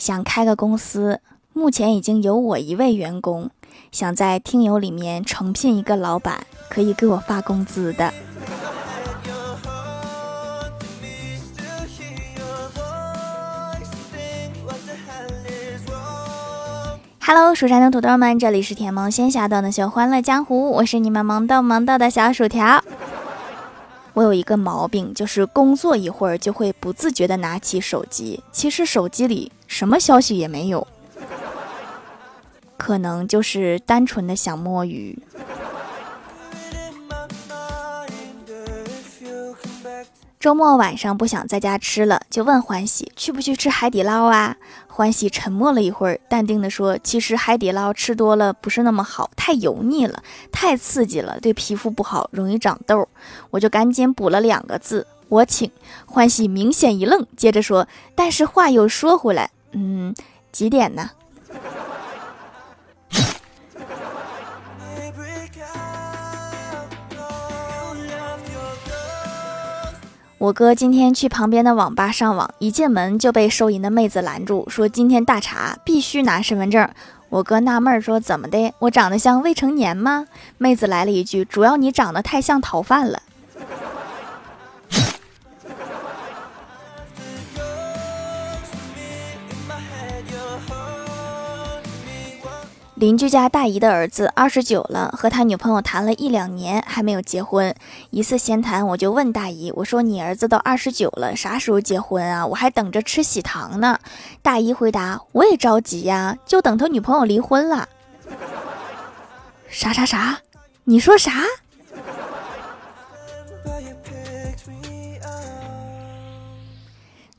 想开个公司，目前已经有我一位员工，想在听友里面诚聘一个老板，可以给我发工资的。Hello，蜀山的土豆们，这里是甜萌仙侠段的秀欢乐江湖，我是你们萌豆萌豆的小薯条。我有一个毛病，就是工作一会儿就会不自觉的拿起手机，其实手机里什么消息也没有，可能就是单纯的想摸鱼。周末晚上不想在家吃了，就问欢喜去不去吃海底捞啊？欢喜沉默了一会儿，淡定地说：“其实海底捞吃多了不是那么好，太油腻了，太刺激了，对皮肤不好，容易长痘。”我就赶紧补了两个字：“我请。”欢喜明显一愣，接着说：“但是话又说回来，嗯，几点呢？”我哥今天去旁边的网吧上网，一进门就被收银的妹子拦住，说今天大查，必须拿身份证。我哥纳闷说：“怎么的？我长得像未成年吗？”妹子来了一句：“主要你长得太像逃犯了。”邻居家大姨的儿子二十九了，和他女朋友谈了一两年还没有结婚。一次闲谈，我就问大姨：“我说你儿子都二十九了，啥时候结婚啊？我还等着吃喜糖呢。”大姨回答：“我也着急呀，就等他女朋友离婚了。”啥啥啥？你说啥？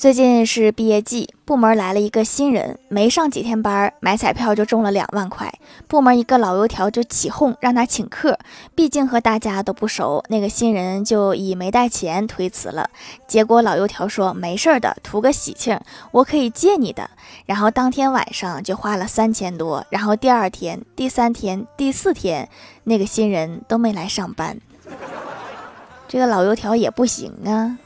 最近是毕业季，部门来了一个新人，没上几天班，买彩票就中了两万块。部门一个老油条就起哄让他请客，毕竟和大家都不熟，那个新人就以没带钱推辞了。结果老油条说没事的，图个喜庆，我可以借你的。然后当天晚上就花了三千多，然后第二天、第三天、第四天，那个新人都没来上班。这个老油条也不行啊。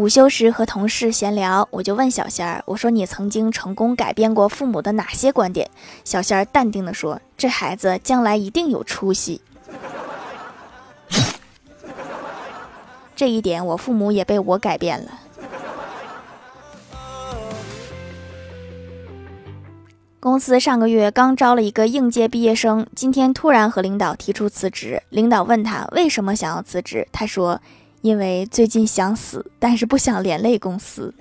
午休时和同事闲聊，我就问小仙儿：“我说你曾经成功改变过父母的哪些观点？”小仙儿淡定地说：“这孩子将来一定有出息。”这一点，我父母也被我改变了。公司上个月刚招了一个应届毕业生，今天突然和领导提出辞职。领导问他为什么想要辞职，他说。因为最近想死，但是不想连累公司，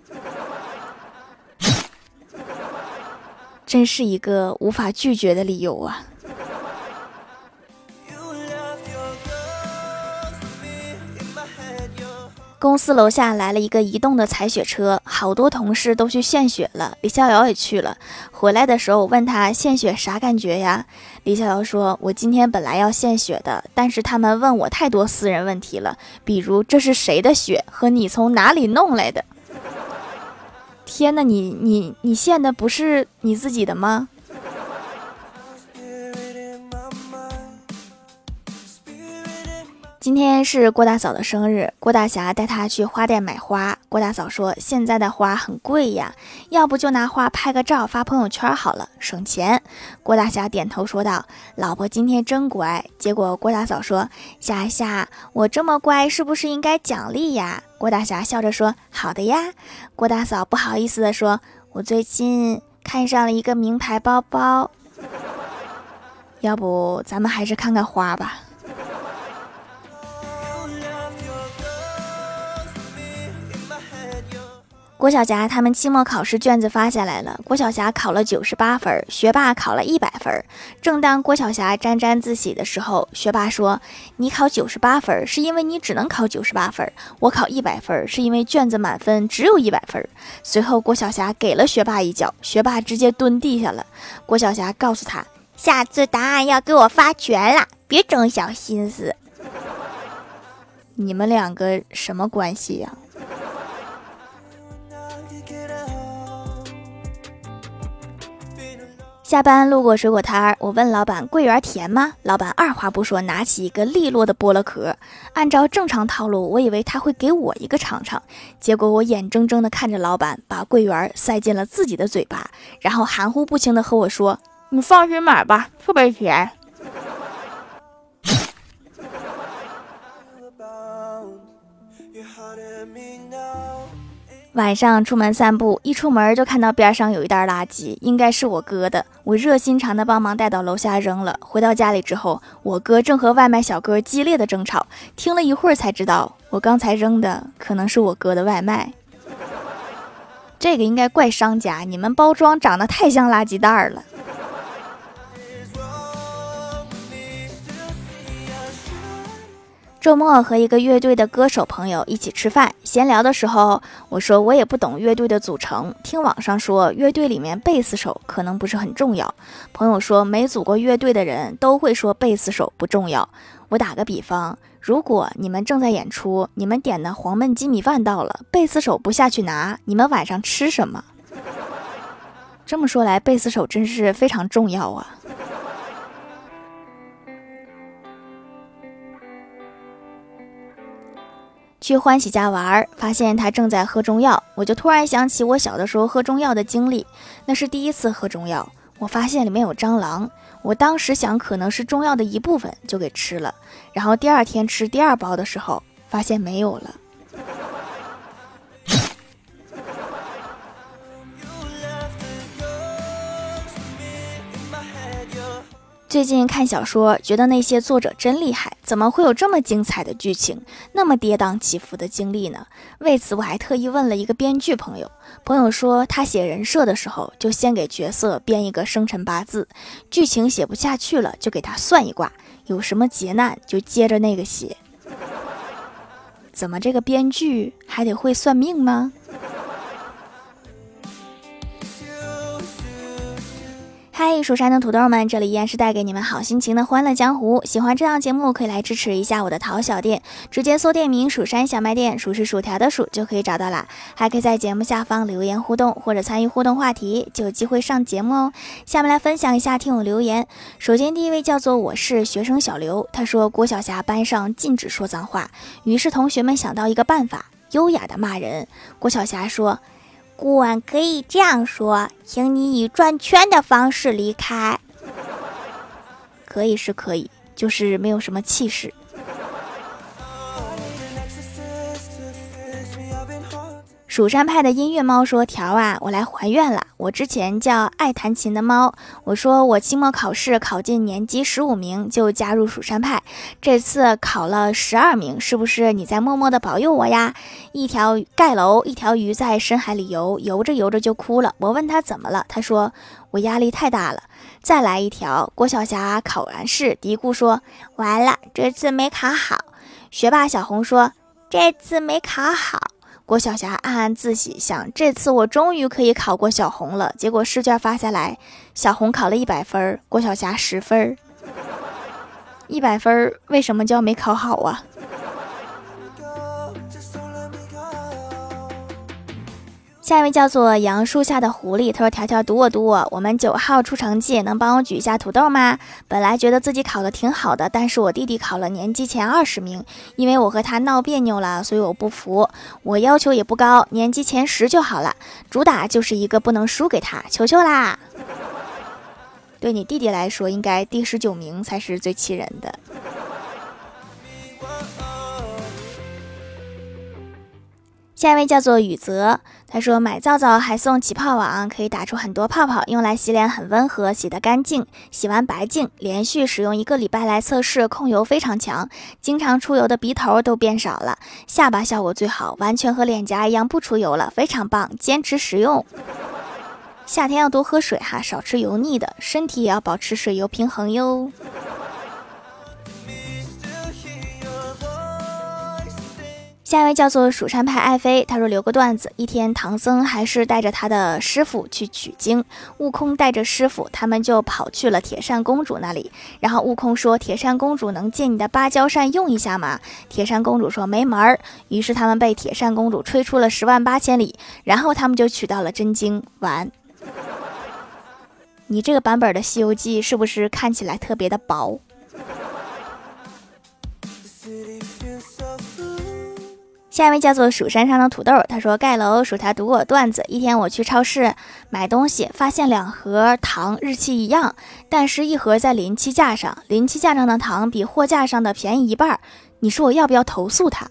真是一个无法拒绝的理由啊。公司楼下来了一个移动的采血车，好多同事都去献血了，李逍遥也去了。回来的时候，我问他献血啥感觉呀？李逍遥说：“我今天本来要献血的，但是他们问我太多私人问题了，比如这是谁的血和你从哪里弄来的。”天哪，你你你献的不是你自己的吗？今天是郭大嫂的生日，郭大侠带她去花店买花。郭大嫂说：“现在的花很贵呀，要不就拿花拍个照发朋友圈好了，省钱。”郭大侠点头说道：“老婆今天真乖。”结果郭大嫂说：“霞霞，我这么乖，是不是应该奖励呀？”郭大侠笑着说：“好的呀。”郭大嫂不好意思地说：“我最近看上了一个名牌包包，要不咱们还是看看花吧。”郭晓霞他们期末考试卷子发下来了，郭晓霞考了九十八分，学霸考了一百分。正当郭晓霞沾沾自喜的时候，学霸说：“你考九十八分是因为你只能考九十八分，我考一百分是因为卷子满分只有一百分。”随后，郭晓霞给了学霸一脚，学霸直接蹲地下了。郭晓霞告诉他：“下次答案要给我发全了，别整小心思。”你们两个什么关系呀？下班路过水果摊儿，我问老板桂圆甜吗？老板二话不说，拿起一个利落的剥了壳。按照正常套路，我以为他会给我一个尝尝，结果我眼睁睁的看着老板把桂圆塞进了自己的嘴巴，然后含糊不清的和我说：“你放心买吧，特别甜。”晚上出门散步，一出门就看到边上有一袋垃圾，应该是我哥的。我热心肠的帮忙带到楼下扔了。回到家里之后，我哥正和外卖小哥激烈的争吵。听了一会儿才知道，我刚才扔的可能是我哥的外卖。这个应该怪商家，你们包装长得太像垃圾袋了。周末和一个乐队的歌手朋友一起吃饭，闲聊的时候，我说我也不懂乐队的组成，听网上说乐队里面贝斯手可能不是很重要。朋友说没组过乐队的人都会说贝斯手不重要。我打个比方，如果你们正在演出，你们点的黄焖鸡米饭到了，贝斯手不下去拿，你们晚上吃什么？这么说来，贝斯手真是非常重要啊。去欢喜家玩，发现他正在喝中药，我就突然想起我小的时候喝中药的经历。那是第一次喝中药，我发现里面有蟑螂，我当时想可能是中药的一部分，就给吃了。然后第二天吃第二包的时候，发现没有了。最近看小说，觉得那些作者真厉害，怎么会有这么精彩的剧情，那么跌宕起伏的经历呢？为此，我还特意问了一个编剧朋友，朋友说他写人设的时候，就先给角色编一个生辰八字，剧情写不下去了，就给他算一卦，有什么劫难就接着那个写。怎么这个编剧还得会算命吗？嗨，蜀山的土豆们，这里依然是带给你们好心情的欢乐江湖。喜欢这档节目，可以来支持一下我的淘小店，直接搜店名“蜀山小卖店”，数是薯条的数就可以找到啦。还可以在节目下方留言互动，或者参与互动话题，就有机会上节目哦。下面来分享一下听友留言。首先第一位叫做我是学生小刘，他说郭晓霞班上禁止说脏话，于是同学们想到一个办法，优雅的骂人。郭晓霞说。顾问可以这样说，请你以转圈的方式离开。可以是可以，就是没有什么气势。蜀山派的音乐猫说：“条啊，我来还愿了。我之前叫爱弹琴的猫，我说我期末考试考进年级十五名就加入蜀山派，这次考了十二名，是不是你在默默的保佑我呀？”一条盖楼，一条鱼在深海里游，游着游着就哭了。我问他怎么了，他说我压力太大了。再来一条，郭晓霞考完试嘀咕说：“完了，这次没考好。”学霸小红说：“这次没考好。”郭晓霞暗暗自喜，想这次我终于可以考过小红了。结果试卷发下来，小红考了一百分，郭晓霞十分。一百分为什么叫没考好啊？下一位叫做杨树下的狐狸，他说：“条条读我读我，我们九号出成绩，能帮我举一下土豆吗？本来觉得自己考的挺好的，但是我弟弟考了年级前二十名，因为我和他闹别扭了，所以我不服。我要求也不高，年级前十就好了，主打就是一个不能输给他，求求啦！对你弟弟来说，应该第十九名才是最气人的。”下一位叫做雨泽，他说买皂皂还送起泡网，可以打出很多泡泡，用来洗脸很温和，洗得干净，洗完白净。连续使用一个礼拜来测试，控油非常强，经常出油的鼻头都变少了，下巴效果最好，完全和脸颊一样不出油了，非常棒，坚持使用。夏天要多喝水哈，少吃油腻的，身体也要保持水油平衡哟。下一位叫做蜀山派爱妃，他说留个段子：一天，唐僧还是带着他的师傅去取经，悟空带着师傅，他们就跑去了铁扇公主那里。然后悟空说：“铁扇公主能借你的芭蕉扇用一下吗？”铁扇公主说：“没门儿。”于是他们被铁扇公主吹出了十万八千里。然后他们就取到了真经，完。你这个版本的《西游记》是不是看起来特别的薄？下一位叫做蜀山上的土豆，他说盖楼薯条读我段子。一天我去超市买东西，发现两盒糖日期一样，但是一盒在临期架上，临期架上的糖比货架上的便宜一半。你说我要不要投诉他？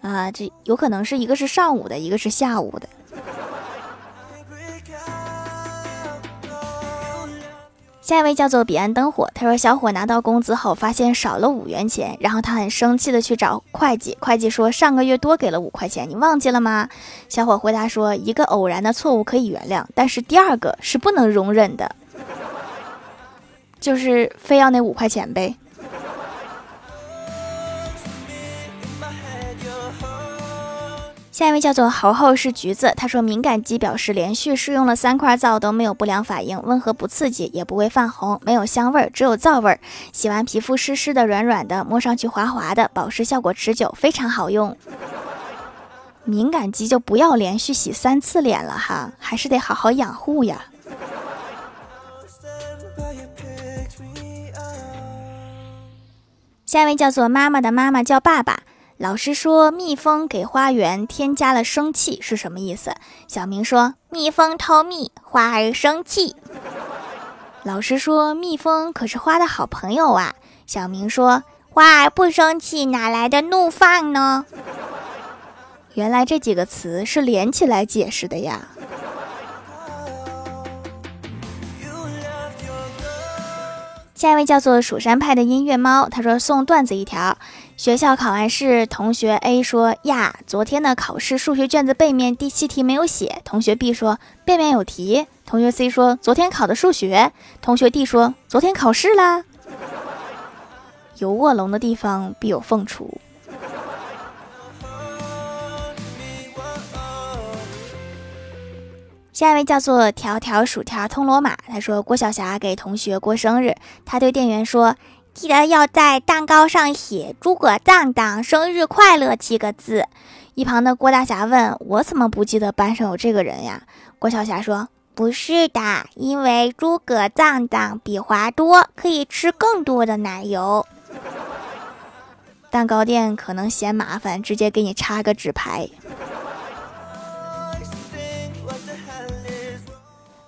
啊，这有可能是一个是上午的，一个是下午的。下一位叫做彼岸灯火，他说小伙拿到工资后发现少了五元钱，然后他很生气的去找会计，会计说上个月多给了五块钱，你忘记了吗？小伙回答说一个偶然的错误可以原谅，但是第二个是不能容忍的，就是非要那五块钱呗。下一位叫做猴猴是橘子，他说敏感肌表示连续试用了三块皂都没有不良反应，温和不刺激，也不会泛红，没有香味儿，只有皂味儿。洗完皮肤湿湿的、软软的，摸上去滑滑的，保湿效果持久，非常好用。敏感肌就不要连续洗三次脸了哈，还是得好好养护呀。下一位叫做妈妈的妈妈叫爸爸。老师说，蜜蜂给花园添加了生气是什么意思？小明说，蜜蜂偷蜜，花儿生气。老师说，蜜蜂可是花的好朋友啊。小明说，花儿不生气，哪来的怒放呢？原来这几个词是连起来解释的呀。下一位叫做蜀山派的音乐猫，他说送段子一条。学校考完试，同学 A 说：“呀，昨天的考试数学卷子背面第七题没有写。”同学 B 说：“背面有题。”同学 C 说：“昨天考的数学。”同学 D 说：“昨天考试啦。”有卧龙的地方必有凤雏。下一位叫做条条薯条通罗马，他说郭晓霞给同学过生日，他对店员说。记得要在蛋糕上写“诸葛藏藏生日快乐”七个字。一旁的郭大侠问我：“怎么不记得班上有这个人呀？”郭晓霞说：“不是的，因为诸葛藏藏比华多，可以吃更多的奶油。蛋糕店可能嫌麻烦，直接给你插个纸牌。”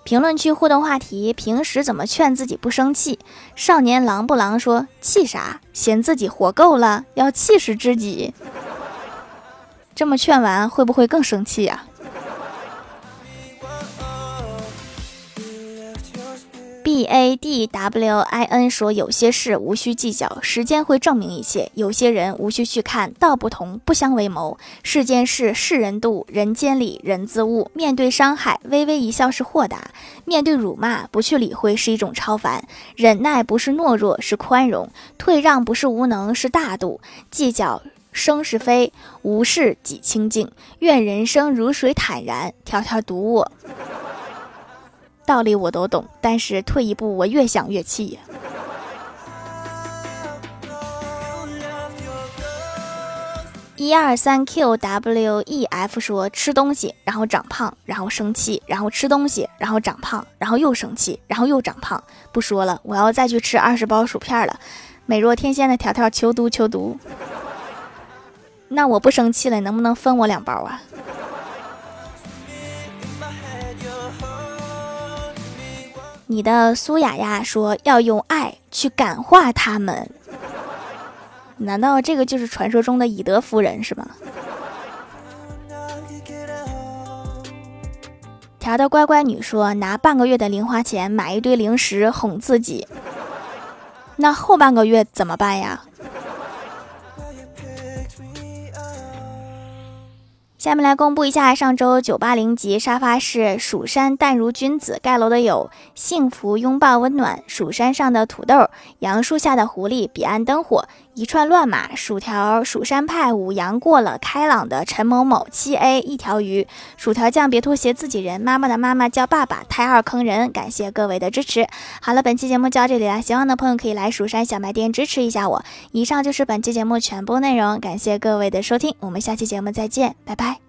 评论区互动话题：平时怎么劝自己不生气？少年狼不狼说：“气啥？嫌自己活够了，要气死自己。”这么劝完，会不会更生气呀 D A D W I N 说：“有些事无需计较，时间会证明一切；有些人无需去看，道不同不相为谋。世间事，世人度；人间理，人自悟。面对伤害，微微一笑是豁达；面对辱骂，不去理会是一种超凡。忍耐不是懦弱，是宽容；退让不是无能，是大度。计较生是非，无事己清净。愿人生如水坦然。条条读我。”道理我都懂，但是退一步，我越想越气。一二三 Q W E F 说吃东西，然后长胖，然后生气，然后吃东西，然后长胖，然后又生气，然后又长胖。不说了，我要再去吃二十包薯片了。美若天仙的条条求读求读。那我不生气了，能不能分我两包啊？你的苏雅雅说要用爱去感化他们，难道这个就是传说中的以德服人是吗？条的乖乖女说拿半个月的零花钱买一堆零食哄自己，那后半个月怎么办呀？下面来公布一下上周九八零级沙发是蜀山淡如君子盖楼的有幸福拥抱温暖蜀山上的土豆杨树下的狐狸彼岸灯火一串乱码薯条蜀山派五羊过了开朗的陈某某七 A 一条鱼。薯条酱别拖鞋自己人妈妈的妈妈叫爸爸胎二坑人感谢各位的支持。好了本期节目就到这里了喜欢的朋友可以来蜀山小卖店支持一下我。以上就是本期节目全部内容感谢各位的收听我们下期节目再见拜拜。